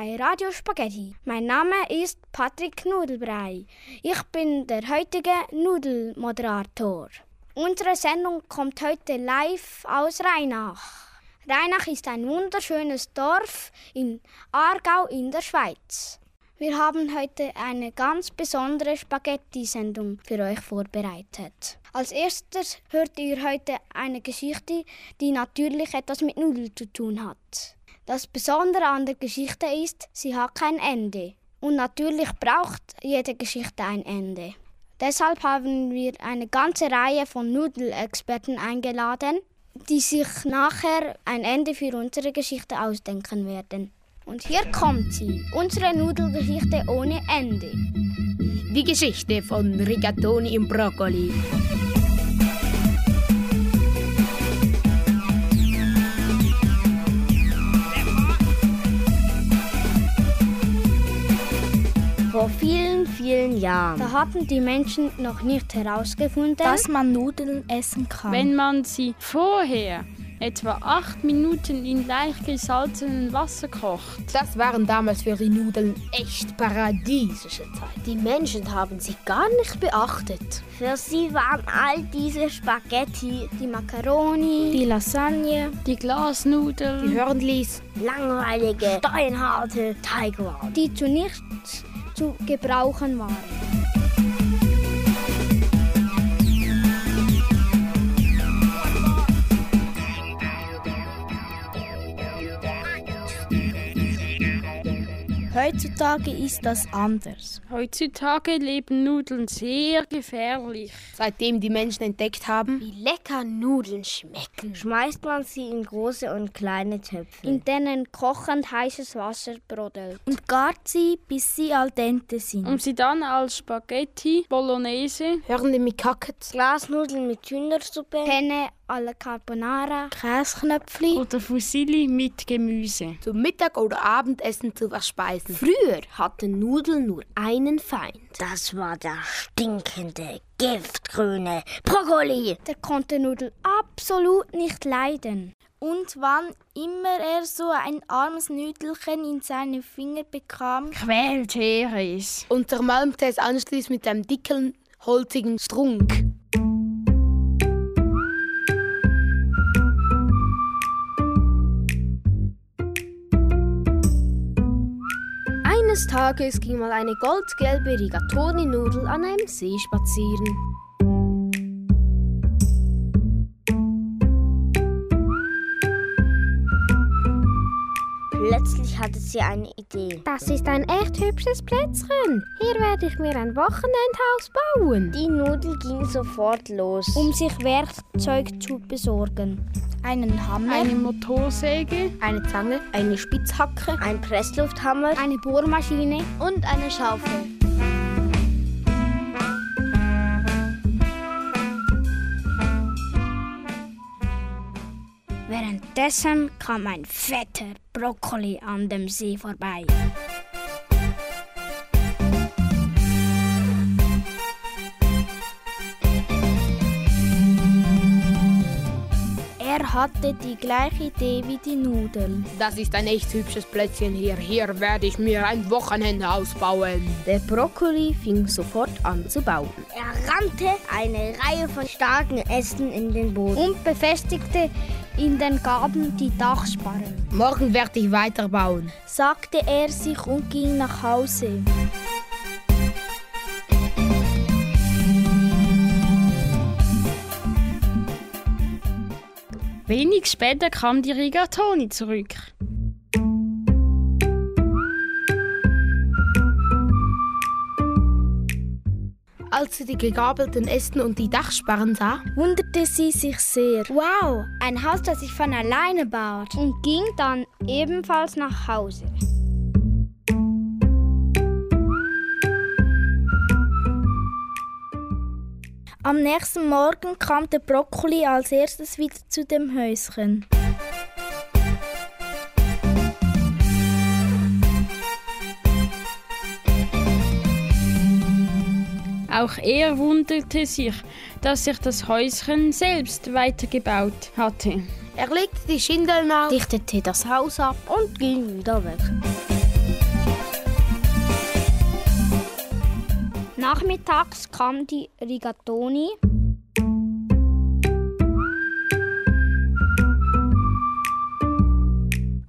Bei Radio Spaghetti. Mein Name ist Patrick Nudelbrei. Ich bin der heutige Nudelmoderator. Unsere Sendung kommt heute live aus Rheinach. Rheinach ist ein wunderschönes Dorf in Aargau in der Schweiz. Wir haben heute eine ganz besondere Spaghetti-Sendung für euch vorbereitet. Als erstes hört ihr heute eine Geschichte, die natürlich etwas mit Nudeln zu tun hat. Das Besondere an der Geschichte ist, sie hat kein Ende. Und natürlich braucht jede Geschichte ein Ende. Deshalb haben wir eine ganze Reihe von Nudelexperten eingeladen, die sich nachher ein Ende für unsere Geschichte ausdenken werden. Und hier kommt sie, unsere Nudelgeschichte ohne Ende. Die Geschichte von Rigatoni im Brokkoli. Jahren. Da hatten die Menschen noch nicht herausgefunden, dass man Nudeln essen kann. Wenn man sie vorher etwa acht Minuten in leicht gesalzenem Wasser kocht. Das waren damals für die Nudeln echt paradiesische Zeit. Die Menschen haben sie gar nicht beachtet. Für sie waren all diese Spaghetti, die Macaroni, die Lasagne, die Glasnudeln, die Hörnlis, langweilige, steinharte Teigwaren, die zu nichts zu gebrauchen waren. Heutzutage ist das anders. Heutzutage leben Nudeln sehr gefährlich. Seitdem die Menschen entdeckt haben, wie lecker Nudeln schmecken, schmeißt man sie in große und kleine Töpfe, in denen kochend heißes Wasser brodelt. Und gart sie, bis sie al dente sind. Um sie dann als Spaghetti, Bolognese, Hörnli mit Kackets, Glasnudeln mit Hühnersuppe, Penne alla Carbonara, Käsknöpfli oder Fusilli mit Gemüse. Zum Mittag- oder Abendessen zu verspeisen. Früher hatten Nudeln nur einen Feind. Das war der stinkende, giftgrüne Brokkoli. Der konnte Nudeln absolut nicht leiden. Und wann immer er so ein armes Nüdelchen in seine Finger bekam, quälte er es und zermalmte es anschließend mit einem dicken, holzigen Strunk. Eines Tages ging mal eine goldgelbe Rigatoni-Nudel an einem See spazieren. Plötzlich hatte sie eine Idee. Das ist ein echt hübsches Plätzchen. Hier werde ich mir ein Wochenendhaus bauen. Die Nudel ging sofort los, um sich Werkzeug zu besorgen. Einen Hammer, eine Motorsäge, eine Zange, eine Spitzhacke, ein Presslufthammer, eine Bohrmaschine. Und eine Schaufel. Währenddessen kam ein fetter Brokkoli an dem See vorbei. Hatte die gleiche Idee wie die Nudeln. Das ist ein echt hübsches Plätzchen hier. Hier werde ich mir ein Wochenendhaus bauen. Der Brokkoli fing sofort an zu bauen. Er rannte eine Reihe von starken Ästen in den Boden und befestigte in den Gaben die Dachsparren. Morgen werde ich weiterbauen, sagte er sich und ging nach Hause. Wenig später kam die Rigatoni zurück. Als sie die gegabelten Ästen und die Dachsparren sah, wunderte sie sich sehr. Wow, ein Haus, das sich von alleine baut. Und ging dann ebenfalls nach Hause. Am nächsten Morgen kam der Brokkoli als erstes wieder zu dem Häuschen. Auch er wunderte sich, dass sich das Häuschen selbst weitergebaut hatte. Er legte die Schindeln auf, dichtete das Haus ab und ging wieder weg. Nachmittags kam die Rigatoni.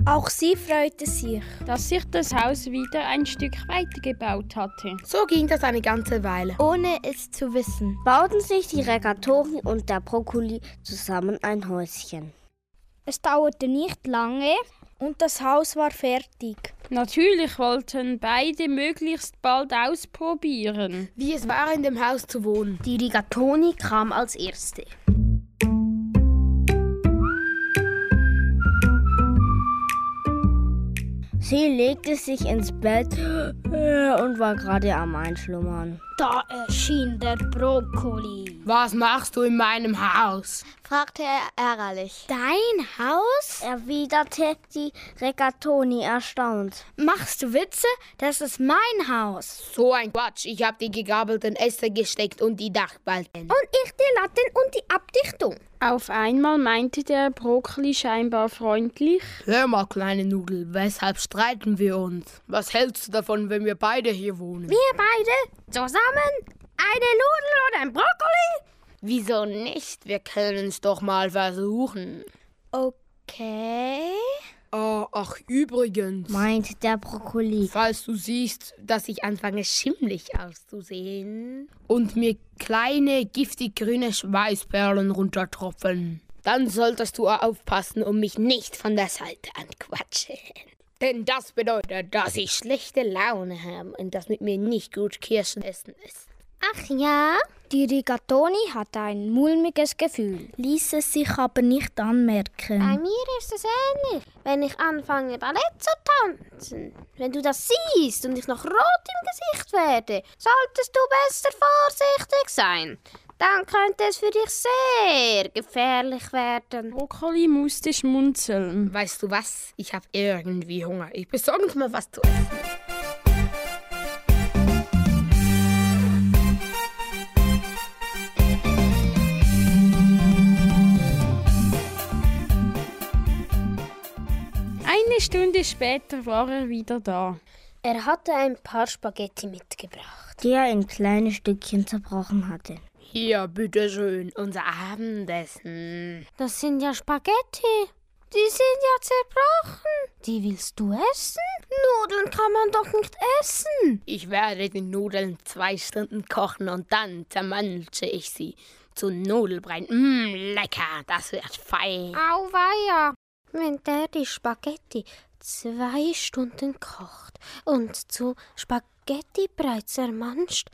Auch sie freute sich, dass sich das Haus wieder ein Stück weiter gebaut hatte. So ging das eine ganze Weile. Ohne es zu wissen, bauten sich die Regatori und der Brokkoli zusammen ein Häuschen. Es dauerte nicht lange und das Haus war fertig. Natürlich wollten beide möglichst bald ausprobieren, wie es war, in dem Haus zu wohnen. Die Rigatoni kam als erste. Sie legte sich ins Bett und war gerade am Einschlummern. Da erschien der Brokkoli. Was machst du in meinem Haus? fragte er ärgerlich. Dein Haus? erwiderte die Regatoni erstaunt. Machst du Witze? Das ist mein Haus. So ein Quatsch. Ich habe die gegabelten Äste gesteckt und die Dachbalken. Und ich die Latten und die Abdichtung. Auf einmal meinte der Brokkoli scheinbar freundlich: Hör mal, kleine Nudel, weshalb streiten wir uns? Was hältst du davon, wenn wir beide hier wohnen? Wir beide? Zusammen? Eine Nudel und ein Brokkoli? Wieso nicht? Wir können es doch mal versuchen. Okay. Oh, ach, übrigens, meint der Brokkoli. Falls du siehst, dass ich anfange schimmlig auszusehen und mir kleine giftig grüne Schweißperlen runtertropfen, dann solltest du aufpassen und mich nicht von der Seite anquatschen. Denn das bedeutet, dass ich schlechte Laune habe und dass mit mir nicht gut Kirschen essen ist. Ach ja? Die Rigatoni hatte ein mulmiges Gefühl, ließ es sich aber nicht anmerken. Bei mir ist es ähnlich, wenn ich anfange Ballett zu tanzen. Wenn du das siehst und ich noch rot im Gesicht werde, solltest du besser vorsichtig sein. Dann könnte es für dich sehr gefährlich werden. Brokkoli musste schmunzeln. Weißt du was? Ich habe irgendwie Hunger. Ich besorge uns mal was zu essen. Eine Stunde später war er wieder da. Er hatte ein paar Spaghetti mitgebracht, die er in kleine Stückchen zerbrochen hatte. Hier, bitteschön, unser Abendessen. Das sind ja Spaghetti. Die sind ja zerbrochen. Die willst du essen? Nudeln kann man doch nicht essen. Ich werde die Nudeln zwei Stunden kochen und dann zermansche ich sie zu Nudelbrei. Mmm, lecker, das wird fein. Auweia. Wenn der die Spaghetti zwei Stunden kocht und zu Spaghettibrei zermanscht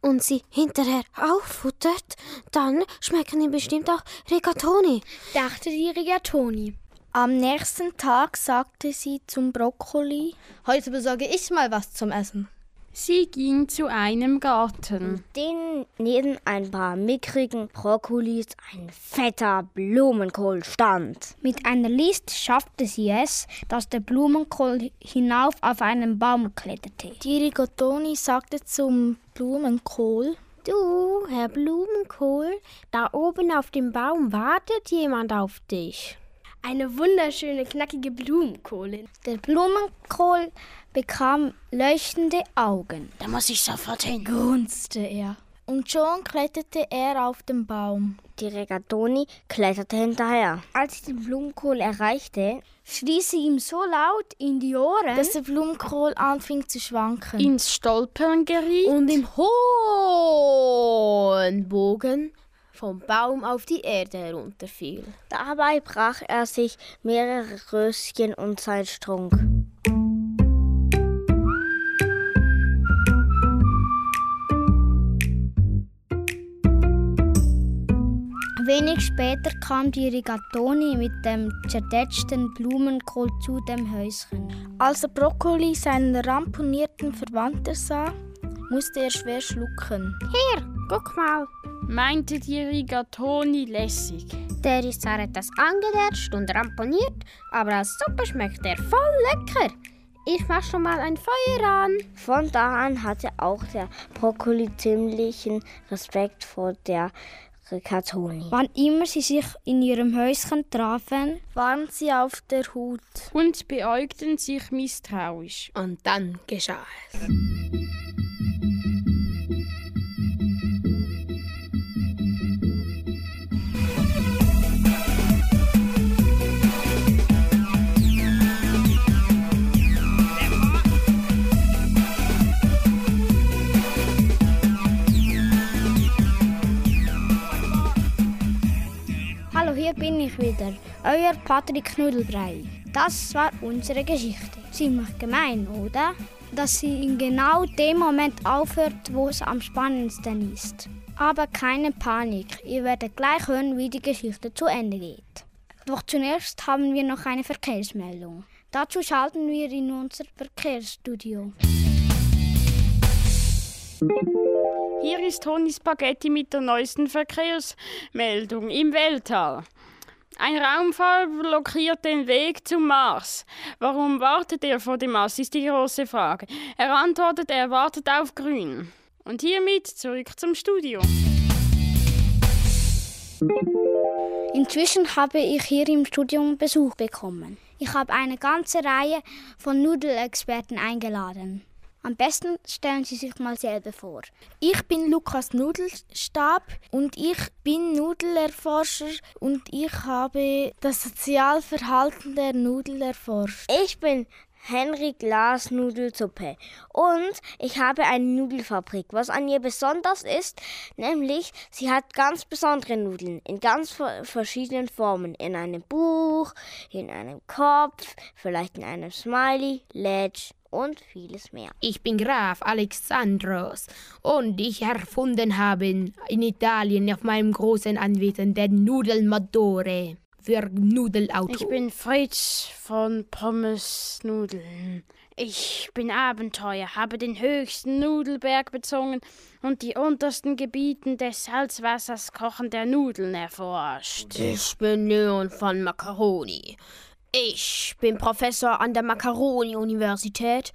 und sie hinterher auffuttert, dann schmecken ihm bestimmt auch Rigatoni, dachte die Rigatoni. Am nächsten Tag sagte sie zum Brokkoli: Heute besorge ich mal was zum Essen. Sie ging zu einem Garten. Den neben ein paar mickrigen Brokkolis ein fetter Blumenkohl stand. Mit einer List schaffte sie es, dass der Blumenkohl hinauf auf einen Baum kletterte. Die Rigatoni sagte zum Blumenkohl: Du, Herr Blumenkohl, da oben auf dem Baum wartet jemand auf dich. Eine wunderschöne, knackige Blumenkohle. Der Blumenkohl bekam leuchtende Augen. Da muss ich sofort hin, grunzte er. Und schon kletterte er auf den Baum. Die Regatoni kletterte hinterher. Als sie den Blumenkohl erreichte, schrie sie ihm so laut in die Ohren, dass der Blumenkohl anfing zu schwanken. Ins Stolpern geriet und im hohen Bogen vom Baum auf die Erde herunterfiel. Dabei brach er sich mehrere Röschen und sein Strunk. Wenig später kam die Rigatoni mit dem zertätschten Blumenkohl zu dem Häuschen. Als der Brokkoli seinen ramponierten Verwandten sah, musste er schwer schlucken. Hier, guck mal, meinte die Rigatoni lässig. Der ist zwar etwas angedetscht und ramponiert, aber als Suppe schmeckt er voll lecker. Ich mach schon mal ein Feuer an. Von da an hatte auch der Brokkoli ziemlichen Respekt vor der Rigatoni. Wann immer sie sich in ihrem Häuschen trafen, waren sie auf der Hut. Und beäugten sich misstrauisch. Und dann geschah es. Euer Patrick Nudelbrei. Das war unsere Geschichte. Ziemlich gemein, oder? Dass sie in genau dem Moment aufhört, wo es am spannendsten ist. Aber keine Panik, ihr werdet gleich hören, wie die Geschichte zu Ende geht. Doch zunächst haben wir noch eine Verkehrsmeldung. Dazu schalten wir in unser Verkehrsstudio. Hier ist Toni Spaghetti mit der neuesten Verkehrsmeldung im Weltall. Ein Raumfahrer blockiert den Weg zum Mars. Warum wartet er vor dem Mars, ist die große Frage. Er antwortet, er wartet auf Grün. Und hiermit zurück zum Studio. Inzwischen habe ich hier im Studium Besuch bekommen. Ich habe eine ganze Reihe von Nudelexperten eingeladen. Am besten stellen Sie sich mal selber vor. Ich bin Lukas Nudelstab und ich bin Nudelerforscher und ich habe das Sozialverhalten der Nudel erforscht. Ich bin Henry Glas Nudelsuppe und ich habe eine Nudelfabrik. Was an ihr besonders ist, nämlich sie hat ganz besondere Nudeln in ganz verschiedenen Formen. In einem Buch, in einem Kopf, vielleicht in einem Smiley, Ledge und vieles mehr. Ich bin Graf Alexandros und ich erfunden habe in Italien auf meinem großen Anwesen den Nudelmotore für Nudelauto. Ich bin Fritz von Pommes Nudeln. Ich bin Abenteuer, habe den höchsten Nudelberg bezogen und die untersten Gebieten des Salzwassers kochender Nudeln erforscht. Ich bin Leon von Macaroni. Ich bin Professor an der Macaroni-Universität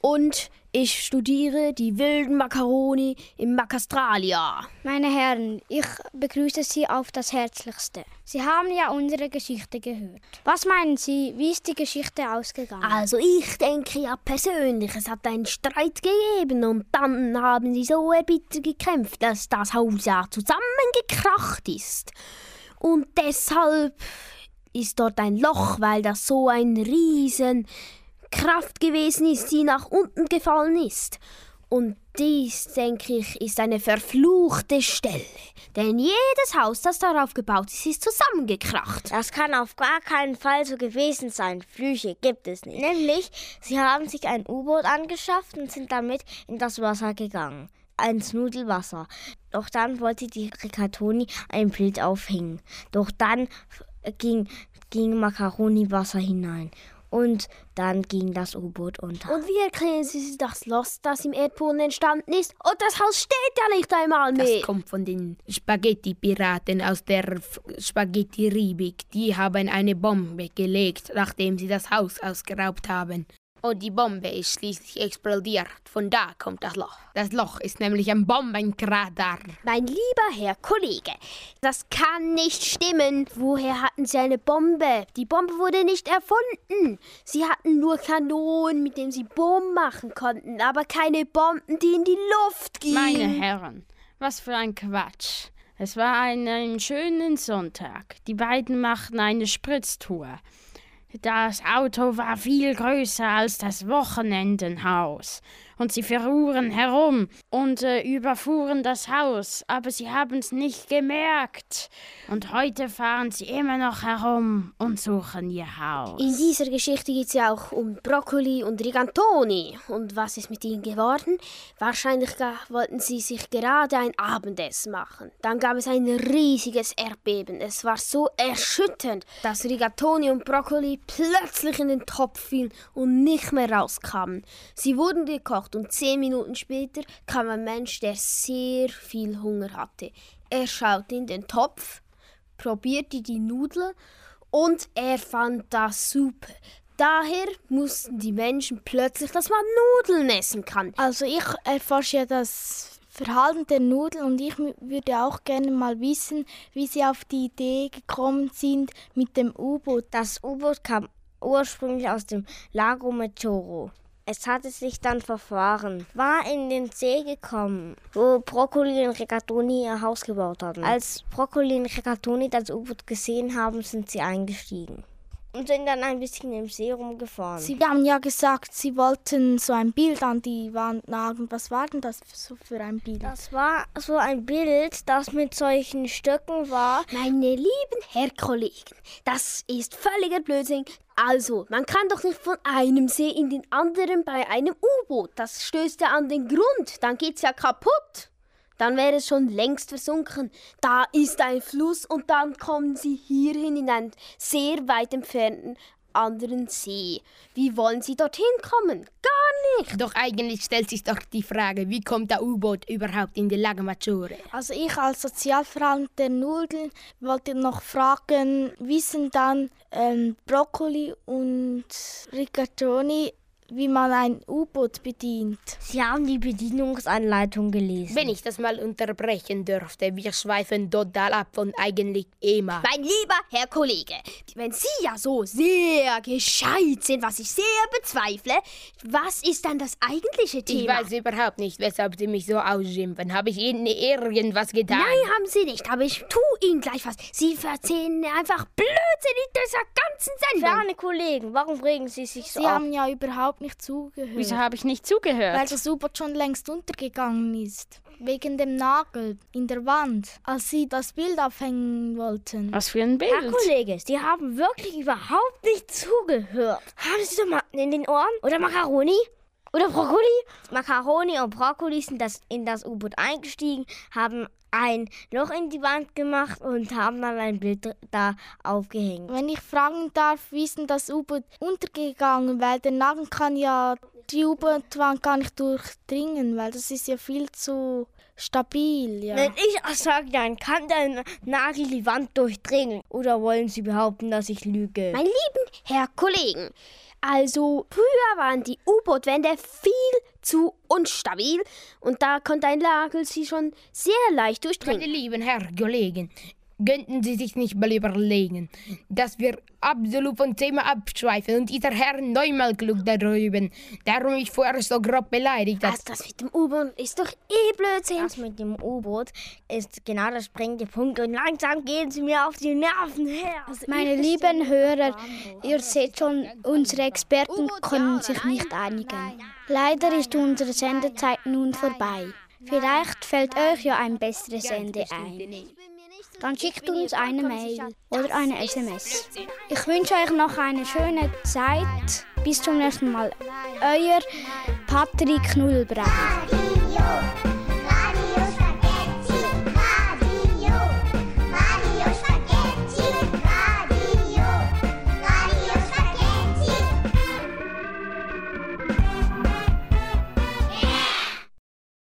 und ich studiere die wilden Macaroni im Macastralia. Meine Herren, ich begrüße Sie auf das Herzlichste. Sie haben ja unsere Geschichte gehört. Was meinen Sie, wie ist die Geschichte ausgegangen? Also ich denke ja persönlich, es hat einen Streit gegeben und dann haben sie so erbittert gekämpft, dass das Haus ja zusammengekracht ist. Und deshalb ist dort ein Loch, weil das so ein riesen Kraft gewesen ist, die nach unten gefallen ist. Und dies, denke ich, ist eine verfluchte Stelle. Denn jedes Haus, das darauf gebaut ist, ist zusammengekracht. Das kann auf gar keinen Fall so gewesen sein. Flüche gibt es nicht. Nämlich, sie haben sich ein U-Boot angeschafft und sind damit in das Wasser gegangen. Ins Nudelwasser. Doch dann wollte die Rigatoni ein Bild aufhängen. Doch dann ging, ging Macaroni Wasser hinein. Und dann ging das U-Boot unter. Und wie erklären Sie sich das Lost, das im Erdboden entstanden ist? Und das Haus steht ja nicht einmal mehr. Das kommt von den Spaghetti-Piraten aus der Spaghetti-Ribik. Die haben eine Bombe gelegt, nachdem sie das Haus ausgeraubt haben. Und die Bombe ist schließlich explodiert. Von da kommt das Loch. Das Loch ist nämlich ein Bombenkrater. Mein lieber Herr Kollege, das kann nicht stimmen. Woher hatten Sie eine Bombe? Die Bombe wurde nicht erfunden. Sie hatten nur Kanonen, mit denen Sie Bomben machen konnten, aber keine Bomben, die in die Luft gingen. Meine Herren, was für ein Quatsch. Es war ein, ein schönen Sonntag. Die beiden machten eine Spritztour. Das Auto war viel größer als das Wochenendenhaus. Und sie verfuhren herum und äh, überfuhren das Haus, aber sie haben's nicht gemerkt. Und heute fahren sie immer noch herum und suchen ihr Haus. In dieser Geschichte geht es ja auch um Brokkoli und Rigantoni. Und was ist mit ihnen geworden? Wahrscheinlich wollten sie sich gerade ein Abendessen machen. Dann gab es ein riesiges Erdbeben. Es war so erschütternd, dass Rigatoni und Brokkoli plötzlich in den Topf fielen und nicht mehr rauskamen. Sie wurden gekocht und zehn Minuten später kam ein Mensch, der sehr viel Hunger hatte. Er schaute in den Topf, probierte die Nudeln und er fand das super. Daher mussten die Menschen plötzlich, dass man Nudeln essen kann. Also ich erforsche ja das Verhalten der Nudeln und ich würde auch gerne mal wissen, wie sie auf die Idee gekommen sind mit dem U-Boot. Das U-Boot kam ursprünglich aus dem Lago Meteoro. Es hatte sich dann verfahren, war in den See gekommen, wo Brokkoli und Rigatoni ihr Haus gebaut hatten. Als Brokkoli und Rigatoni das U-Boot gesehen haben, sind sie eingestiegen und sind dann ein bisschen im See rumgefahren. Sie haben ja gesagt, Sie wollten so ein Bild an die Wand nageln. Was war denn das so für ein Bild? Das war so ein Bild, das mit solchen Stöcken war. Meine lieben Herr Kollegen, das ist völliger Blödsinn. Also, man kann doch nicht von einem See in den anderen bei einem U-Boot. Das stößt ja an den Grund, dann geht's ja kaputt dann wäre es schon längst versunken. Da ist ein Fluss und dann kommen sie hierhin in einen sehr weit entfernten anderen See. Wie wollen Sie dorthin kommen? Gar nicht. Doch eigentlich stellt sich doch die Frage, wie kommt der U-Boot überhaupt in die Lago Maggiore? Also ich als Sozialverhalten der Nudeln wollte noch fragen, wissen dann ähm, Brokkoli und Rigatoni wie man ein U-Boot bedient. Sie haben die Bedienungsanleitung gelesen. Wenn ich das mal unterbrechen dürfte, wir schweifen total ab von eigentlich EMA. Mein lieber Herr Kollege, wenn Sie ja so sehr gescheit sind, was ich sehr bezweifle, was ist dann das eigentliche Thema? Ich weiß überhaupt nicht, weshalb Sie mich so ausschimpfen. Habe ich Ihnen irgendwas getan? Nein, haben Sie nicht, aber ich tue Ihnen gleich was. Sie erzählen einfach Blödsinn in dieser ganzen Sendung. Ferne Kollegen, warum regen Sie sich so Sie auf? haben ja überhaupt nicht zugehört. Wieso habe ich nicht zugehört? Weil das U-Boot schon längst untergegangen ist. Wegen dem Nagel in der Wand, als sie das Bild aufhängen wollten. Was für ein Bild? Herr Kollege, Sie haben wirklich überhaupt nicht zugehört. Haben Sie Tomaten in den Ohren? Oder Macaroni? Oder Brokkoli? Macaroni und Brokkoli sind das in das U-Boot eingestiegen, haben ein Loch in die Wand gemacht und haben dann ein Bild da aufgehängt. Wenn ich fragen darf, wie ist denn das U-Boot untergegangen? Weil der Nagel kann ja die U-Boot-Wand gar nicht durchdringen, weil das ist ja viel zu stabil. Ja. Wenn ich sage, dann kann der Nagel die Wand durchdringen. Oder wollen Sie behaupten, dass ich lüge? Mein lieben Herr Kollegen, also früher waren die U-Boot-Wände viel zu unstabil und da konnte ein Nagel sie schon sehr leicht Meine durchdringen. lieben Herr Kollegen, könnten Sie sich nicht mal überlegen, dass wir absolut vom Thema abschweifen und dieser Herr neunmal klug da drüben, der mich vorher so grob beleidigt hat. Also das mit dem U-Boot ist doch eh Blödsinn. Das mit dem U-Boot ist genau der springende Punkt und langsam gehen Sie mir auf die Nerven her. Meine lieben Hörer, ihr seht schon, unsere Experten können sich nicht einigen. Leider ist unsere Sendezeit nun vorbei. Vielleicht fällt euch ja ein besseres Ende ein. Dann schickt uns eine Mail oder eine SMS. Ich wünsche euch noch eine schöne Zeit. Bis zum nächsten Mal. Euer Patrick Nullbrei.